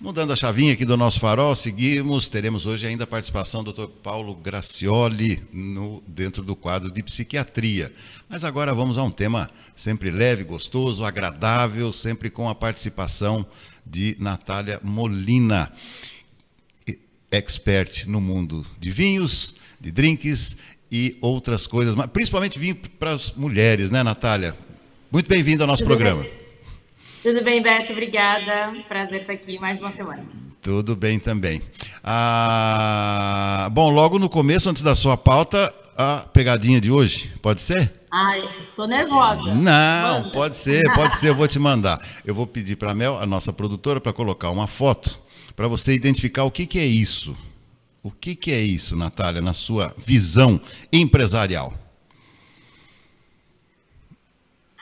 Mudando a chavinha aqui do nosso farol, seguimos. Teremos hoje ainda a participação do Dr. Paulo Gracioli no, dentro do quadro de psiquiatria. Mas agora vamos a um tema sempre leve, gostoso, agradável, sempre com a participação de Natália Molina, expert no mundo de vinhos, de drinks e outras coisas, mas principalmente vinho para as mulheres, né, Natália? Muito bem-vindo ao nosso programa. Tudo bem, Beto? Obrigada. Prazer estar aqui mais uma semana. Tudo bem também. Ah, bom, logo no começo, antes da sua pauta, a pegadinha de hoje, pode ser? Ai, tô nervosa. Não, Manda. pode ser, pode ser, eu vou te mandar. Eu vou pedir para a Mel, a nossa produtora, para colocar uma foto para você identificar o que, que é isso. O que, que é isso, Natália, na sua visão empresarial?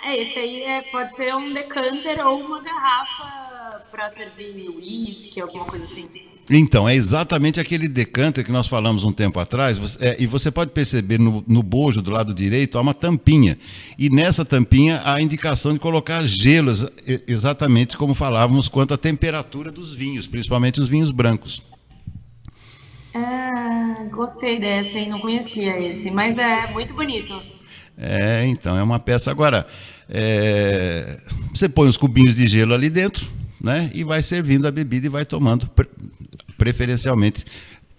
É, esse aí é, pode ser um decanter ou uma garrafa para servir uísque, alguma coisa assim. Então, é exatamente aquele decanter que nós falamos um tempo atrás, é, e você pode perceber no, no, bojo do lado direito há uma tampinha. E nessa tampinha há a indicação de colocar gelo, exatamente como falávamos quanto à temperatura dos vinhos, principalmente os vinhos brancos. Ah, gostei dessa, hein? Não conhecia esse, mas é muito bonito. É, então, é uma peça. Agora, é, você põe os cubinhos de gelo ali dentro, né? E vai servindo a bebida e vai tomando, preferencialmente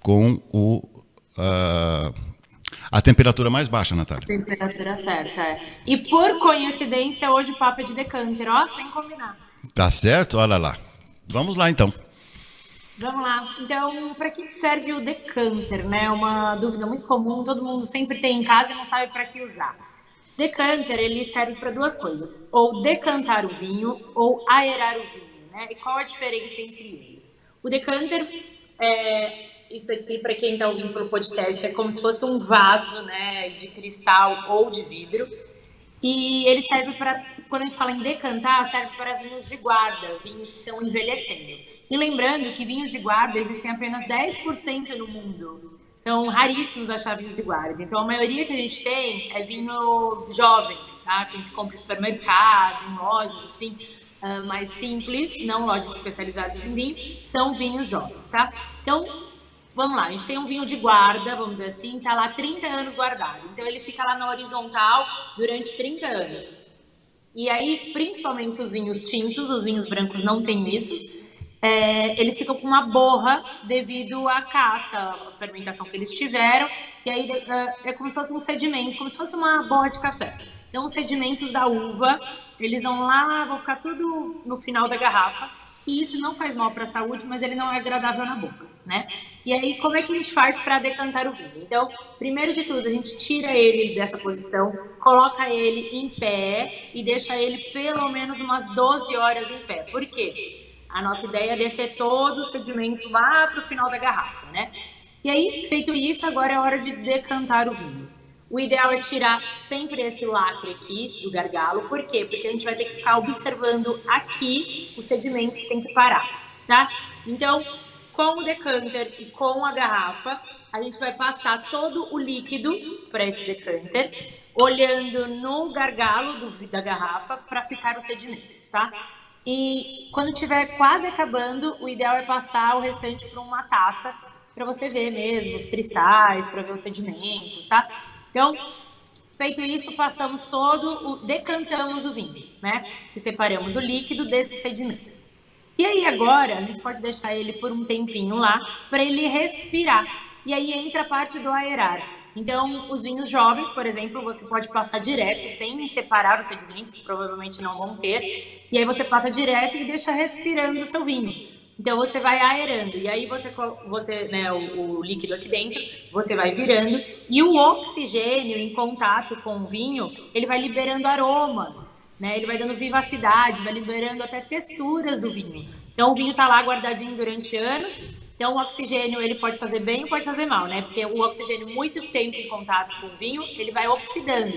com o, uh, a temperatura mais baixa, Natália. Temperatura certa, é. E por coincidência, hoje o papo é de decanter, ó, sem combinar. Tá certo? Olha lá. Vamos lá, então. Vamos lá. Então, para que serve o decanter, né? Uma dúvida muito comum, todo mundo sempre tem em casa e não sabe para que usar. Decanter, ele serve para duas coisas: ou decantar o vinho ou aerar o vinho, né? E qual a diferença entre eles? O decanter é isso aqui para quem está ouvindo pelo podcast é como se fosse um vaso, né, de cristal ou de vidro. E ele serve para quando a gente fala em decantar, serve para vinhos de guarda, vinhos que estão envelhecendo. E lembrando que vinhos de guarda existem apenas 10% no mundo são raríssimos achar vinhos de guarda. Então, a maioria que a gente tem é vinho jovem, tá? Que a gente compra em supermercado, em lojas, assim, uh, mais simples, não lojas especializadas em vinho, são vinhos jovens, tá? Então, vamos lá, a gente tem um vinho de guarda, vamos dizer assim, tá lá 30 anos guardado. Então, ele fica lá na horizontal durante 30 anos. E aí, principalmente os vinhos tintos, os vinhos brancos não têm isso, é, eles ficam com uma borra devido à casca, a fermentação que eles tiveram, e aí é, é como se fosse um sedimento, como se fosse uma borra de café. Então, os sedimentos da uva, eles vão lá, vão ficar tudo no final da garrafa, e isso não faz mal para a saúde, mas ele não é agradável na boca, né? E aí, como é que a gente faz para decantar o vinho? Então, primeiro de tudo, a gente tira ele dessa posição, coloca ele em pé e deixa ele pelo menos umas 12 horas em pé. Por quê? A nossa ideia é descer todos os sedimentos lá para o final da garrafa, né? E aí, feito isso, agora é hora de decantar o vinho. O ideal é tirar sempre esse lacre aqui do gargalo. Por quê? Porque a gente vai ter que ficar observando aqui os sedimentos que tem que parar, tá? Então, com o decanter e com a garrafa, a gente vai passar todo o líquido para esse decanter, olhando no gargalo do, da garrafa para ficar os sedimentos, tá? E quando estiver quase acabando, o ideal é passar o restante para uma taça para você ver mesmo os cristais, para ver os sedimentos, tá? Então, feito isso, passamos todo o decantamos o vinho, né? Que separamos o líquido desses sedimentos. E aí agora a gente pode deixar ele por um tempinho lá para ele respirar. E aí entra a parte do aerar. Então, os vinhos jovens, por exemplo, você pode passar direto, sem separar os sedimentos, que provavelmente não vão ter. E aí você passa direto e deixa respirando o seu vinho. Então você vai aerando e aí você, você né, o, o, líquido aqui dentro, você vai virando e o oxigênio em contato com o vinho, ele vai liberando aromas, né? Ele vai dando vivacidade, vai liberando até texturas do vinho. Então o vinho está lá guardadinho durante anos então, o oxigênio ele pode fazer bem ou pode fazer mal, né? Porque o oxigênio muito tempo em contato com o vinho, ele vai oxidando.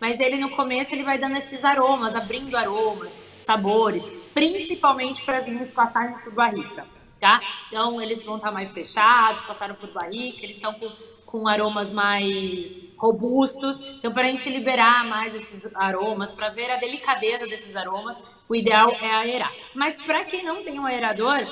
Mas ele no começo ele vai dando esses aromas, abrindo aromas, sabores, principalmente para vinhos passarem por barrica, tá? Então, eles vão estar tá mais fechados, passaram por barrica, eles estão com, com aromas mais robustos. Então, para a gente liberar mais esses aromas, para ver a delicadeza desses aromas, o ideal é aerar. Mas para quem não tem um aerador,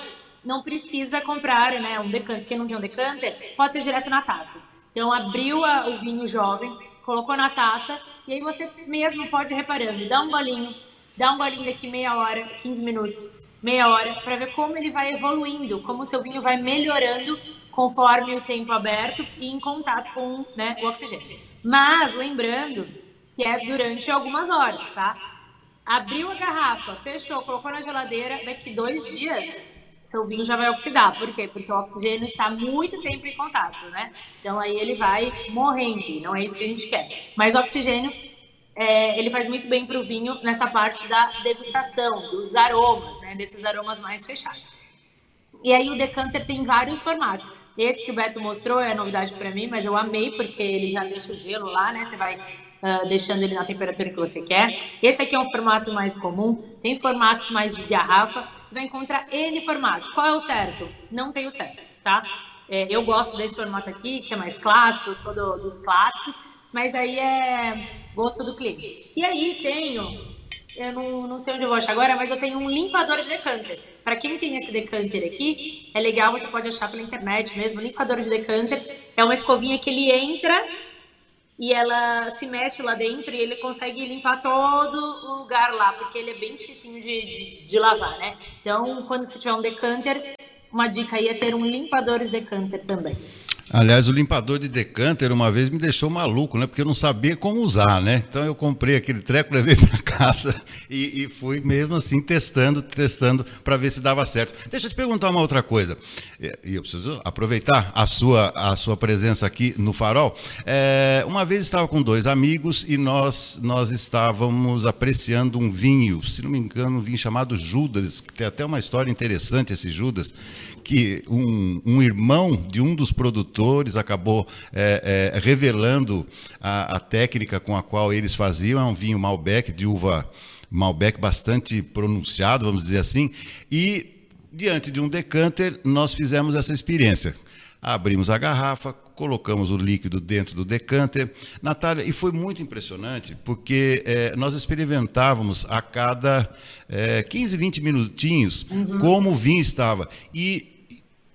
não precisa comprar né, um decanter. Quem não tem um decanter, pode ser direto na taça. Então, abriu a, o vinho jovem, colocou na taça, e aí você mesmo pode ir reparando, dá um golinho, dá um golinho daqui meia hora, 15 minutos, meia hora, para ver como ele vai evoluindo, como o seu vinho vai melhorando conforme o tempo aberto e em contato com né, o oxigênio. Mas, lembrando que é durante algumas horas, tá? Abriu a garrafa, fechou, colocou na geladeira, daqui dois dias seu vinho já vai oxidar. Por quê? Porque o oxigênio está muito tempo em contato, né? Então aí ele vai morrendo, não é isso que a gente quer. Mas o oxigênio, é, ele faz muito bem para o vinho nessa parte da degustação, dos aromas, né? Desses aromas mais fechados. E aí o decanter tem vários formatos. Esse que o Beto mostrou é novidade para mim, mas eu amei porque ele já deixa o gelo lá, né? Você vai uh, deixando ele na temperatura que você quer. Esse aqui é um formato mais comum. Tem formatos mais de garrafa você vai encontrar N formatos. Qual é o certo? Não tem o certo, tá? É, eu gosto desse formato aqui, que é mais clássico, eu sou do, dos clássicos, mas aí é gosto do cliente. E aí tenho, eu não, não sei onde eu vou achar agora, mas eu tenho um limpador de decanter. Para quem tem esse decanter aqui, é legal, você pode achar pela internet mesmo. limpador de decanter é uma escovinha que ele entra e ela se mexe lá dentro e ele consegue limpar todo o lugar lá, porque ele é bem dificinho de, de, de lavar, né? Então, quando você tiver um decanter, uma dica aí é ter um limpador de decanter também. Aliás, o limpador de decanter uma vez me deixou maluco, né? Porque eu não sabia como usar, né? Então eu comprei aquele treco, levei para casa e, e, fui mesmo assim testando, testando para ver se dava certo. Deixa eu te perguntar uma outra coisa. E eu preciso aproveitar a sua, a sua presença aqui no Farol. É, uma vez estava com dois amigos e nós, nós estávamos apreciando um vinho, se não me engano, um vinho chamado Judas, que tem até uma história interessante esse Judas, que um, um irmão de um dos produtores acabou é, é, revelando a, a, técnica com a qual eles faziam. É um vinho Malbec, de uva Malbec bastante pronunciado, vamos dizer assim. E diante de um decanter, nós fizemos essa experiência. Abrimos a garrafa, colocamos o líquido dentro do decanter. Natália, e foi muito impressionante, porque é, nós experimentávamos a cada é, 15, 20 minutinhos uhum. como o vinho estava. E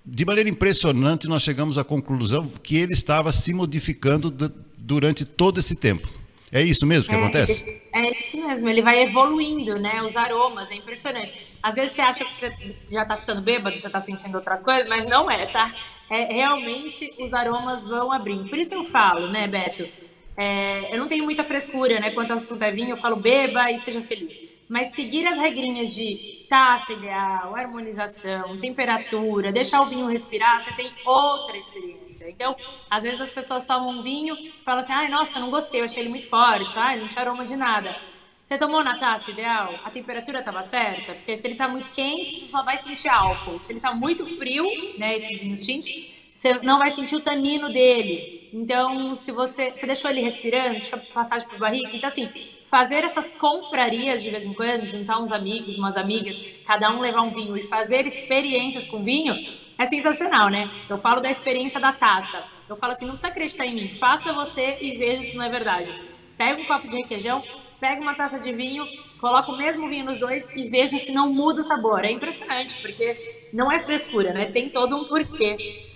de maneira impressionante, nós chegamos à conclusão que ele estava se modificando durante todo esse tempo. É isso mesmo que é, acontece? É isso mesmo, ele vai evoluindo, né? Os aromas, é impressionante. Às vezes você acha que você já está ficando bêbado, você está sentindo outras coisas, mas não é, tá? É, realmente os aromas vão abrindo. Por isso eu falo, né, Beto? É, eu não tenho muita frescura, né? Quanto assunto é vinho, eu falo beba e seja feliz mas seguir as regrinhas de taça ideal, harmonização, temperatura, deixar o vinho respirar, você tem outra experiência. Então, às vezes as pessoas tomam um vinho e falam assim: ai, nossa, não gostei, eu achei ele muito forte, ai, não tinha aroma de nada. Você tomou na taça ideal? A temperatura estava certa? Porque se ele está muito quente, você só vai sentir álcool. Se ele está muito frio, né, esses vinhos tintos, você não vai sentir o tanino dele. Então, se você, você deixou ele respirando, tinha passagem por barriga, então assim, fazer essas comprarias de vez em quando, juntar uns amigos, umas amigas, cada um levar um vinho e fazer experiências com vinho, é sensacional, né? Eu falo da experiência da taça. Eu falo assim, não precisa acreditar em mim, faça você e veja se não é verdade. Pega um copo de requeijão, pega uma taça de vinho, coloca o mesmo vinho nos dois e veja se não muda o sabor. É impressionante, porque não é frescura, né? Tem todo um porquê.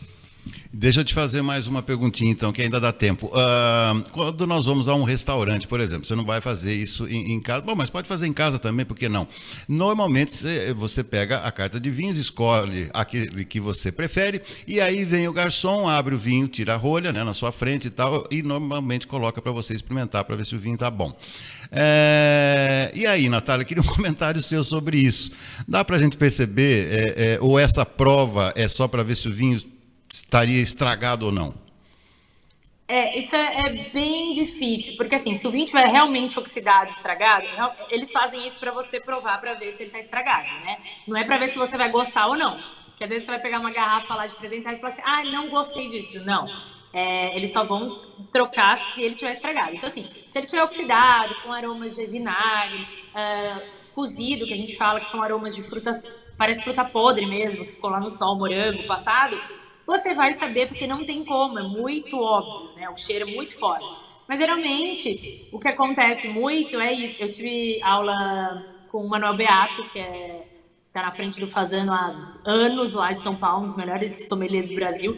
Deixa eu te fazer mais uma perguntinha, então, que ainda dá tempo. Uh, quando nós vamos a um restaurante, por exemplo, você não vai fazer isso em, em, casa. Bom, mas pode fazer em casa também, por que não? Normalmente você, pega a carta de vinhos, escolhe aquele que você prefere, e aí vem o garçom, abre o vinho, tira a rolha né, na sua frente e tal, e normalmente coloca para você experimentar para ver se o vinho está bom. É, e aí, Natália, queria um comentário seu sobre isso. Dá para a gente perceber, é, é, ou essa prova é só para ver se o vinho estaria estragado ou não? É, isso é, é, bem difícil, porque assim, se o vinho estiver realmente oxidado, estragado, eles fazem isso para você provar para ver se ele está estragado, né? Não é para ver se você vai gostar ou não. Porque às vezes você vai pegar uma garrafa lá de 300 reais e falar assim, ah, não gostei disso. Não. É, eles só vão trocar se ele estiver estragado. Então, assim, se ele estiver oxidado, com aromas de vinagre, uh, cozido, que a gente fala que são aromas de frutas, parece fruta podre mesmo, que ficou lá no sol, morango, passado, você vai saber porque não tem como, é muito óbvio, né? O cheiro é muito forte. Mas geralmente o que acontece muito é isso. Eu tive aula com o Manuel Beato, que é tá na frente do Fazano há anos lá de São Paulo, um dos melhores sommeliers do Brasil.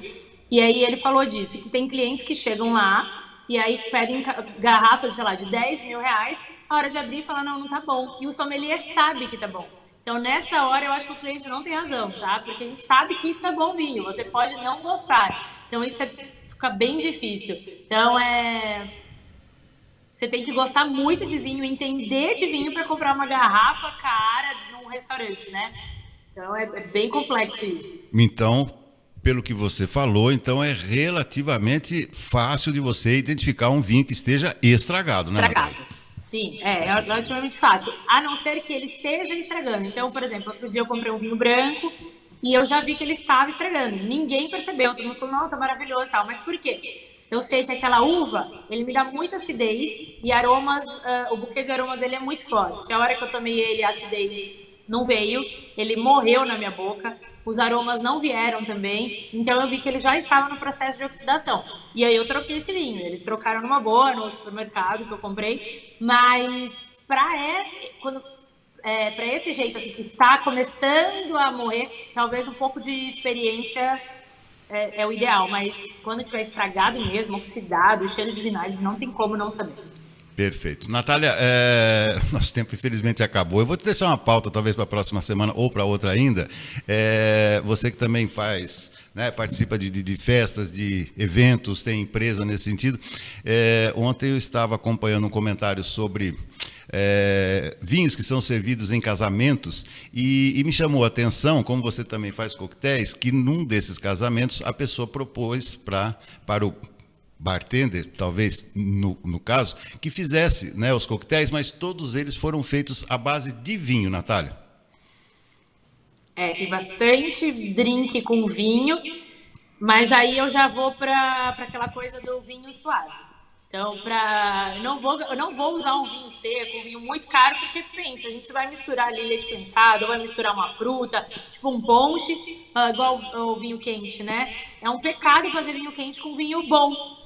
E aí ele falou disso, que tem clientes que chegam lá e aí pedem garrafas, sei lá, de 10 mil reais, a hora de abrir falar, não, não tá bom. E o sommelier sabe que tá bom. Então, nessa hora, eu acho que o cliente não tem razão, tá? Porque a gente sabe que está bom vinho, você pode não gostar. Então, isso é, fica bem difícil. Então, é... Você tem que gostar muito de vinho, entender de vinho para comprar uma garrafa cara num restaurante, né? Então, é, é bem complexo isso. Então, pelo que você falou, então é relativamente fácil de você identificar um vinho que esteja estragado, né? Estragado. Sim, é, é relativamente fácil. A não ser que ele esteja estragando. Então, por exemplo, outro dia eu comprei um vinho branco e eu já vi que ele estava estragando. Ninguém percebeu. Todo mundo falou, não, tá maravilhoso tal. Mas por quê? Eu sei que aquela uva, ele me dá muita acidez e aromas, uh, o buquê de aromas dele é muito forte. A hora que eu tomei ele, a acidez não veio, ele morreu na minha boca os aromas não vieram também, então eu vi que ele já estava no processo de oxidação. E aí eu troquei esse vinho, eles trocaram numa boa no supermercado que eu comprei, mas para é, quando é, para esse jeito assim, que está começando a morrer, talvez um pouco de experiência é, é o ideal, mas quando tiver estragado mesmo, oxidado, cheiro de vinagre, não tem como não saber. Perfeito. Natália, é... nosso tempo infelizmente acabou. Eu vou te deixar uma pauta, talvez para a próxima semana ou para outra ainda. É... Você que também faz, né, participa de, de, de, festas, de eventos, tem empresa nesse sentido. É... Ontem eu estava acompanhando um comentário sobre é, vinhos que são servidos em casamentos e, e, me chamou a atenção, como você também faz coquetéis, que num desses casamentos a pessoa propôs pra, para o bartender, talvez no, no caso, que fizesse né, os coquetéis, mas todos eles foram feitos à base de vinho, Natália. É, tem bastante drink com vinho, mas aí eu já vou para aquela coisa do vinho suave. Então, pra, não vou, eu não vou usar um vinho seco, um vinho muito caro, porque pensa, a gente vai misturar ali leite condensado, vai misturar uma fruta, tipo um ponche, uh, igual o vinho quente, né? É um pecado fazer vinho quente com vinho bom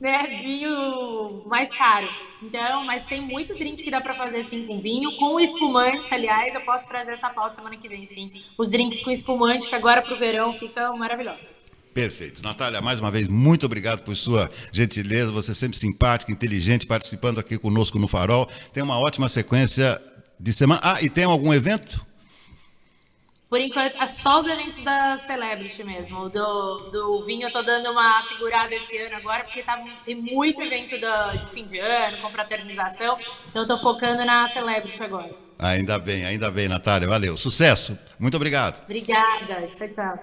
né, vinho mais caro. Então, mas tem muito drink que dá para fazer assim com vinho, com espumantes, aliás, eu posso trazer essa pauta semana que vem, sim. Os drinks com espumante que agora pro verão ficam maravilhosos. Perfeito. Natália, mais uma vez, muito obrigado por sua gentileza. Você sempre simpática, inteligente, participando aqui conosco no Farol. Tem uma ótima sequência de semana. Ah, e tem algum evento? Por enquanto, é só os eventos da Celebrity mesmo. Do, do vinho eu tô dando uma segurada esse ano agora, porque tá, tem muito evento do, de fim de ano, confraternização. Então eu tô focando na Celebrity agora. Ainda bem, ainda bem, Natália. Valeu. Sucesso. Muito obrigado. Obrigada. Tchau, tchau.